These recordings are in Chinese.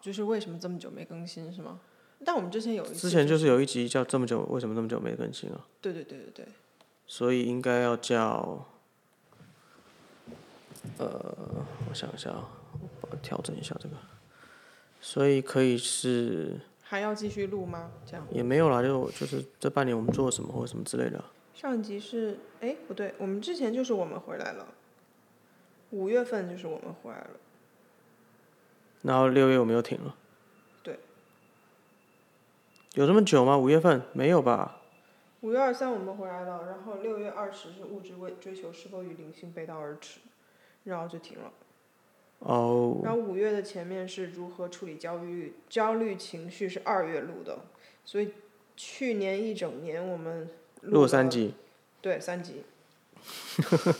就是为什么这么久没更新是吗？但我们之前有一次之前就是有一集叫这么久为什么这么久没更新啊？对对对对对，所以应该要叫，呃，我想一下啊，我调整一下这个，所以可以是还要继续录吗？这样也没有啦，就就是这半年我们做了什么或者什么之类的啊。上一集是哎不对，我们之前就是我们回来了，五月份就是我们回来了，然后六月我们又停了。对。有这么久吗？五月份没有吧？五月二三我们回来了，然后六月二十是物质为追求是否与灵性背道而驰，然后就停了。哦、然后五月的前面是如何处理焦虑焦虑情绪是二月录的，所以去年一整年我们录了三，集。对三集，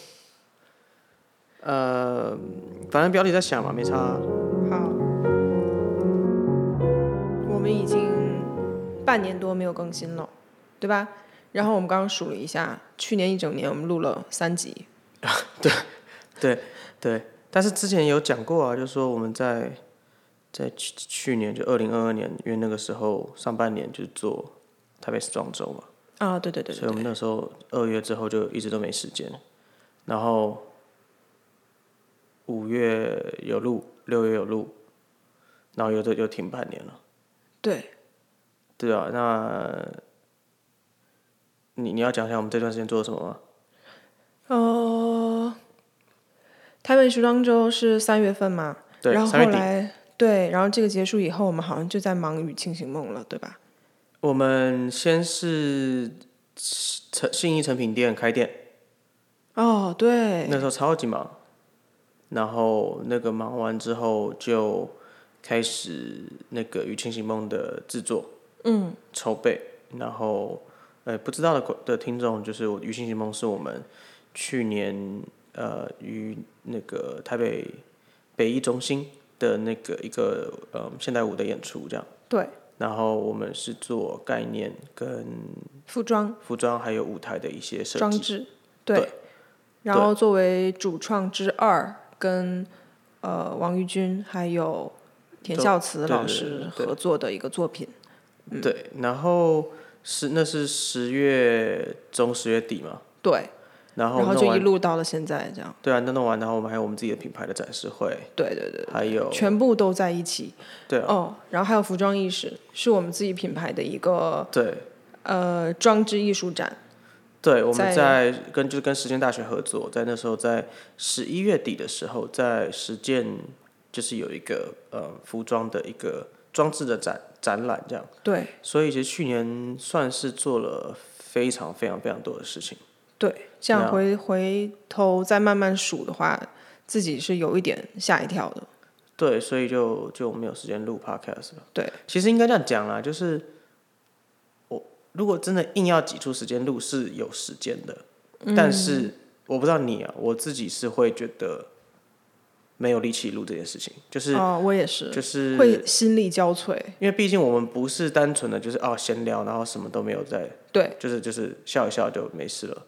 呃，反正标题在想嘛，没差啊、半年多没有更新了，对吧？然后我们刚刚数了一下，去年一整年我们录了三集，对对，对。但是之前有讲过啊，就是说我们在在去去年就二零二二年，因为那个时候上半年就是做台北时装周嘛，啊，对对对所以我们那时候二月之后就一直都没时间，然后五月有录，六月有录，然后有的又停半年了。对，对啊，那你你要讲一下我们这段时间做了什么吗？呃，台北时装周是三月份嘛，对，然后后来对，然后这个结束以后，我们好像就在忙与清醒梦了，对吧？我们先是成信义成品店开店，哦，对，那时候超级忙，然后那个忙完之后就开始那个《与清醒梦》的制作，嗯，筹备，然后呃不知道的的听众就是我《与清醒梦》是我们去年呃于那个台北北艺中心的那个一个呃现代舞的演出这样，对，然后我们是做概念跟服装。服装还有舞台的一些设计，装置，对。对，然后作为主创之二，跟呃王玉军还有田孝慈老师合作的一个作品，对，然后是那是十月中十月底嘛，对，然后然后就一路到了现在这样，对啊，那弄完，然后我们还有我们自己的品牌的展示会，对对对，还有全部都在一起，对啊，哦，然后还有服装意识，是我们自己品牌的一个对。呃装置艺术展，对，我们在在跟就是跟实践大学合作，在那时候在十一月底的时候，在实践就是有一个呃服装的一个装置的展展览这样，对。所以其实去年算是做了非常非常非常多的事情。对，这样回回头再慢慢数的话，自己是有一点吓一跳的，对，所以就就没有时间录 podcast 了。对，其实应该这样讲啦，就是我如果真的硬要挤出时间录是有时间的，但是我不知道你啊，我自己是会觉得没有力气录这件事情，就是、哦，我也是，就是会心力交瘁，因为毕竟我们不是单纯的就是哦闲聊，然后什么都没有在，对。就是就是笑一笑就没事了。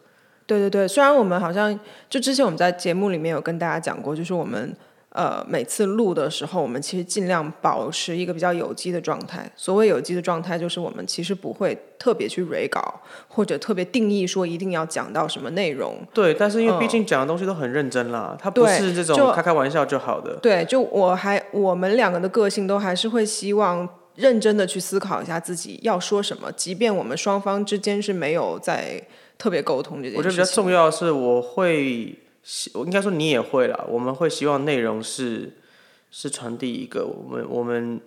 对对对，虽然我们好像就之前我们在节目里面有跟大家讲过，就是我们呃每次录的时候，我们其实尽量保持一个比较有机的状态。所谓有机的状态，就是我们其实不会特别去 re 稿，或者特别定义说一定要讲到什么内容。对，但是因为毕嗯竟讲的东西都很认真啦，它不是这种开开玩笑就好的。对，就我还我们两个的个性都还是会希望认真的去思考一下自己要说什么，即便我们双方之间是没有在特别沟通这件事情。我觉得比较重要的是，我会希，我应该说你也会啦。我们会希望内容是是传递一个我们我们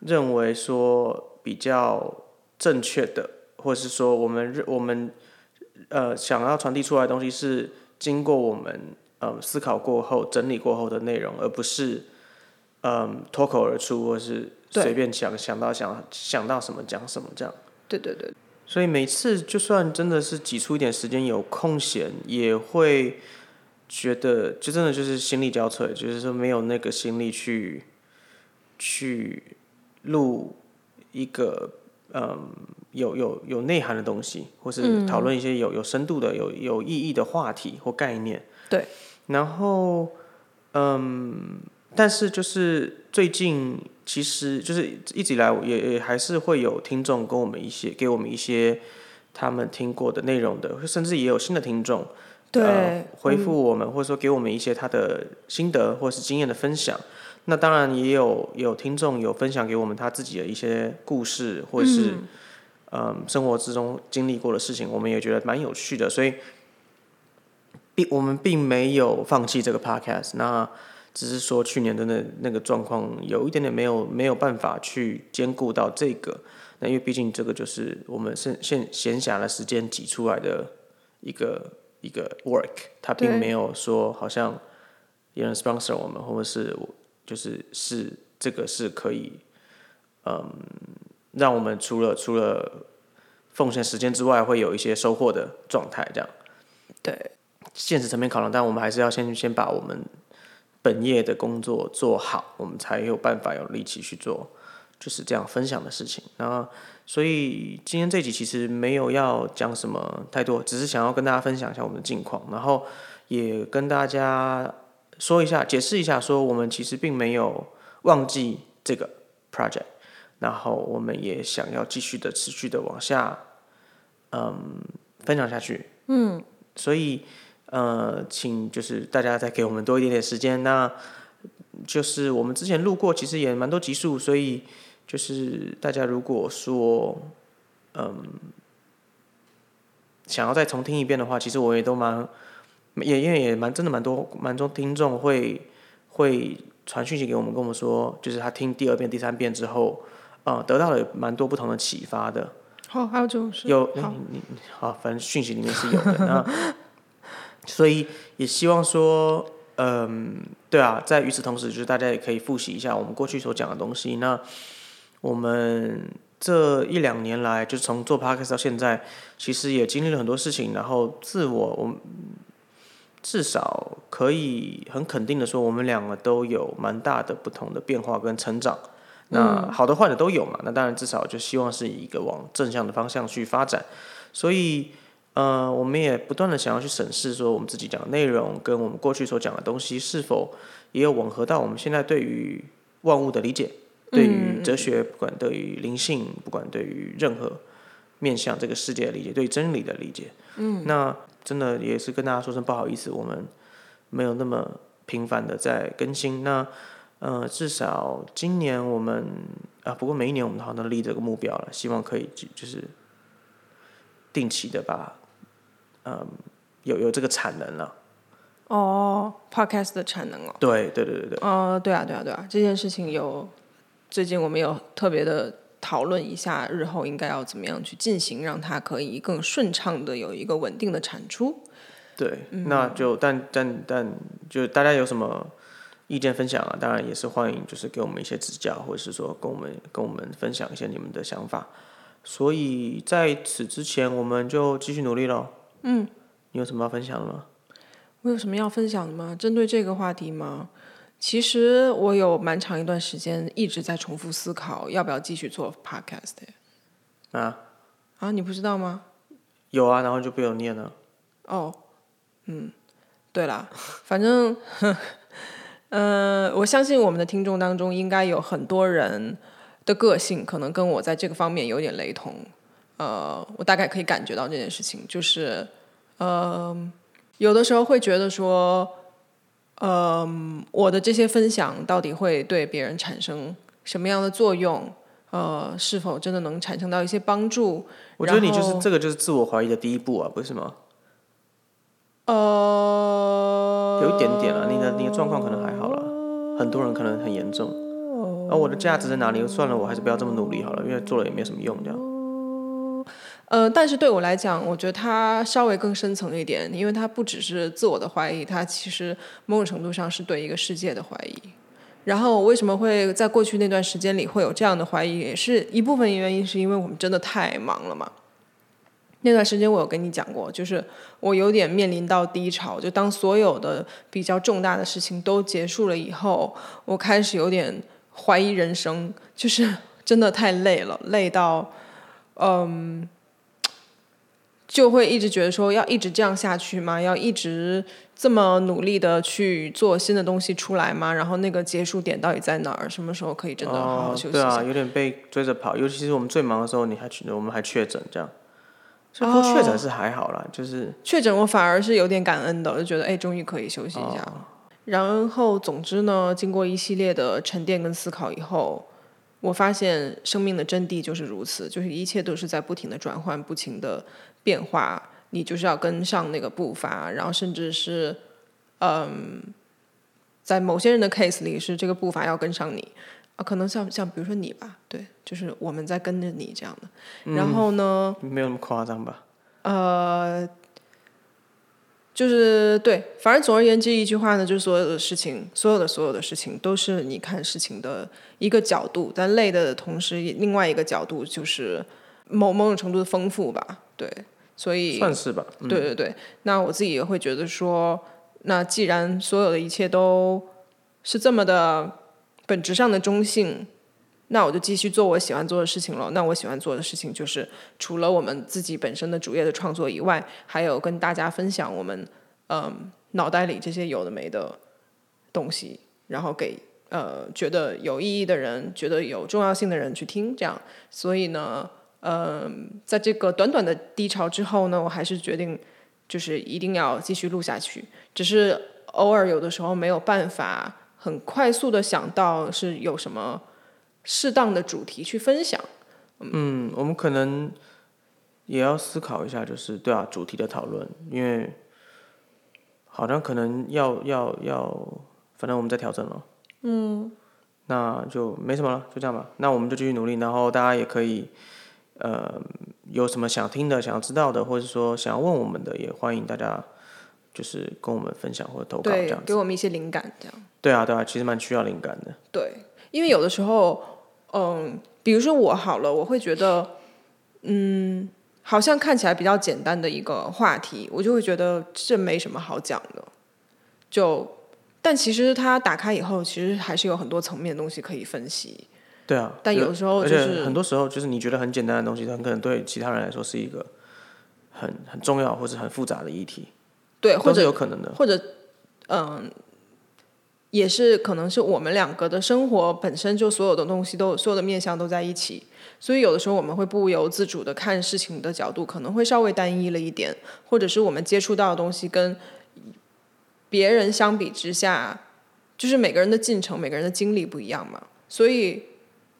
认为说比较正确的，或者是说我们认我们呃想要传递出来的东西是经过我们呃思考过后整理过后的内容，而不是嗯脱口而出，或是随便想想到想想到什么讲什么这样。对对对所以每次就算真的是挤出一点时间有空闲，也会觉得就真的就是心力交瘁，就是说没有那个心力去去录一个嗯有有有内涵的东西，或是讨论一些有有深度的、有有意义的话题或概念。对。然后嗯，但是就是最近其实就是一直以来也也还是会有听众跟我们一些给我们一些他们听过的内容的，甚至也有新的听众。对、呃，回复我们、或者说给我们一些他的心得或是经验的分享。那当然也有有听众有分享给我们他自己的一些故事，或者是嗯生活之中经历过的事情，我们也觉得蛮有趣的。所以并我们并没有放弃这个 podcast，那只是说去年的那那个状况有一点点没有没有办法去兼顾到这个。那因为毕竟这个就是我们现现闲暇的时间挤出来的一个。一个 work，他并没有说好像有人 sponsor 我们，或者是就是是这个是可以，嗯，让我们除了除了奉献时间之外，会有一些收获的状态，这样。对，现实层面考量，但我们还是要先先把我们本业的工作做好，我们才有办法有力气去做就是这样分享的事情。然后。所以今天这集其实没有要讲什么太多，只是想要跟大家分享一下我们的近况，然后也跟大家说一下、解释一下，说我们其实并没有忘记这个 project，然后我们也想要继续的、持续的往下，嗯，分享下去。嗯。所以呃，请就是大家再给我们多一点点时间。那就是我们之前录过，其实也蛮多集数，所以。就是大家如果说，嗯，想要再重听一遍的话，其实我也都蛮，也因为也蛮真的蛮多蛮多听众会会传讯息给我们，跟我们说，就是他听第二遍、第三遍之后，呃，得到了蛮多不同的启发的。好，还有就是有你你好，反正讯息里面是有的。那所以也希望说，嗯，对啊，在与此同时，就是大家也可以复习一下我们过去所讲的东西。那我们这一两年来，就从做 podcast 到现在，其实也经历了很多事情。然后自我，我们至少可以很肯定的说，我们两个都有蛮大的不同的变化跟成长。那好的坏的都有嘛。那当然，至少就希望是以一个往正向的方向去发展。所以，呃，我们也不断的想要去审视，说我们自己讲的内容跟我们过去所讲的东西，是否也有吻合到我们现在对于万物的理解。对于哲学，不管对于灵性，不管对于任何面向这个世界的理解，对真理的理解，嗯，那真的也是跟大家说声不好意思，我们没有那么频繁的在更新。那呃，至少今年我们啊，不过每一年我们好像立这个目标了，希望可以就是定期的把嗯有有这个产能了。哦，podcast 的产能哦。对对对对对。哦，对啊对啊对啊，这件事情有。最近我们有特别的讨论一下，日后应该要怎么样去进行，让它可以更顺畅的有一个稳定的产出。对，那就但但但就大家有什么意见分享啊？当然也是欢迎，就是给我们一些指教，或者是说跟我们跟我们分享一些你们的想法。所以在此之前，我们就继续努力喽。嗯，你有什么要分享的吗？我有什么要分享的吗？针对这个话题吗？其实我有蛮长一段时间一直在重复思考，要不要继续做 podcast。啊啊，你不知道吗？有啊，然后就被我念了。哦，嗯，对啦，反正，呃，我相信我们的听众当中应该有很多人的个性可能跟我在这个方面有点雷同。呃，我大概可以感觉到这件事情，就是，呃，有的时候会觉得说。嗯，我的这些分享到底会对别人产生什么样的作用？呃，是否真的能产生到一些帮助？我觉得你就是这个，就是自我怀疑的第一步啊，不是吗？呃，有一点点啊，你的你的状况可能还好了，很多人可能很严重。而我的价值在哪里？算了，我还是不要这么努力好了，因为做了也没什么用，这样。呃，但是对我来讲，我觉得它稍微更深层一点，因为它不只是自我的怀疑，它其实某种程度上是对一个世界的怀疑。然后为什么会在过去那段时间里会有这样的怀疑，也是一部分原因，是因为我们真的太忙了嘛。那段时间我有跟你讲过，就是我有点面临到低潮，就当所有的比较重大的事情都结束了以后，我开始有点怀疑人生，就是 真的太累了，累到，嗯。就会一直觉得说要一直这样下去吗？要一直这么努力的去做新的东西出来吗？然后那个结束点到底在哪儿？什么时候可以真的好好休息一下？对啊，有点被追着跑，尤其是我们最忙的时候，你还去，我们还确诊这样。所以不过确诊是还好啦，就是确诊我反而是有点感恩的，就觉得哎，终于可以休息一下了。然后总之呢，经过一系列的沉淀跟思考以后。我发现生命的真谛就是如此，就是一切都是在不停的转换、不停的变化，你就是要跟上那个步伐，然后甚至是，嗯，在某些人的 case 里是这个步伐要跟上你，啊，可能像像比如说你吧，对，就是我们在跟着你这样的，然后呢，没有那么夸张吧？呃。就是对，反正总而言之一句话呢，就是所有的事情，所有的所有的事情都是你看事情的一个角度，但累的同时，另外一个角度就是某某种程度的丰富吧。对，所以算是吧。对对对，那我自己也会觉得说，那既然所有的一切都是这么的本质上的中性。那我就继续做我喜欢做的事情了。那我喜欢做的事情就是，除了我们自己本身的主业的创作以外，还有跟大家分享我们嗯脑袋里这些有的没的东西，然后给呃觉得有意义的人、觉得有重要性的人去听。这样，所以呢，嗯，在这个短短的低潮之后呢，我还是决定就是一定要继续录下去。只是偶尔有的时候没有办法很快速的想到是有什么。适当的主题去分享，嗯，我们可能也要思考一下，就是对啊，主题的讨论，因为好像可能要要要，反正我们在调整了，嗯，那就没什么了，就这样吧，那我们就继续努力，然后大家也可以，呃，有什么想听的、想要知道的，或者说想要问我们的，也欢迎大家就是跟我们分享或者投稿这样，给我们一些灵感，这样，对啊，对啊，其实蛮需要灵感的，对，因为有的时候。嗯，比如说我好了，我会觉得，嗯，好像看起来比较简单的一个话题，我就会觉得这没什么好讲的。就，但其实它打开以后，其实还是有很多层面的东西可以分析。对啊。但有的时候，就是很多时候，就是你觉得很简单的东西，很可能对其他人来说是一个很很重要或者很复杂的议题。对，或者有可能的，或者嗯。也是可能是我们两个的生活本身就所有的东西都所有的面向都在一起，所以有的时候我们会不由自主的看事情的角度可能会稍微单一了一点，或者是我们接触到的东西跟别人相比之下，就是每个人的进程、每个人的经历不一样嘛。所以，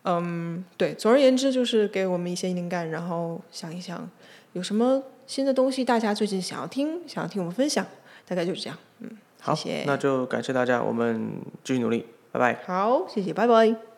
嗯，对，总而言之就是给我们一些灵感，然后想一想有什么新的东西大家最近想要听，想要听我们分享，大概就是这样，嗯。好，那就感谢大家，我们继续努力，拜拜。好，谢谢，拜拜。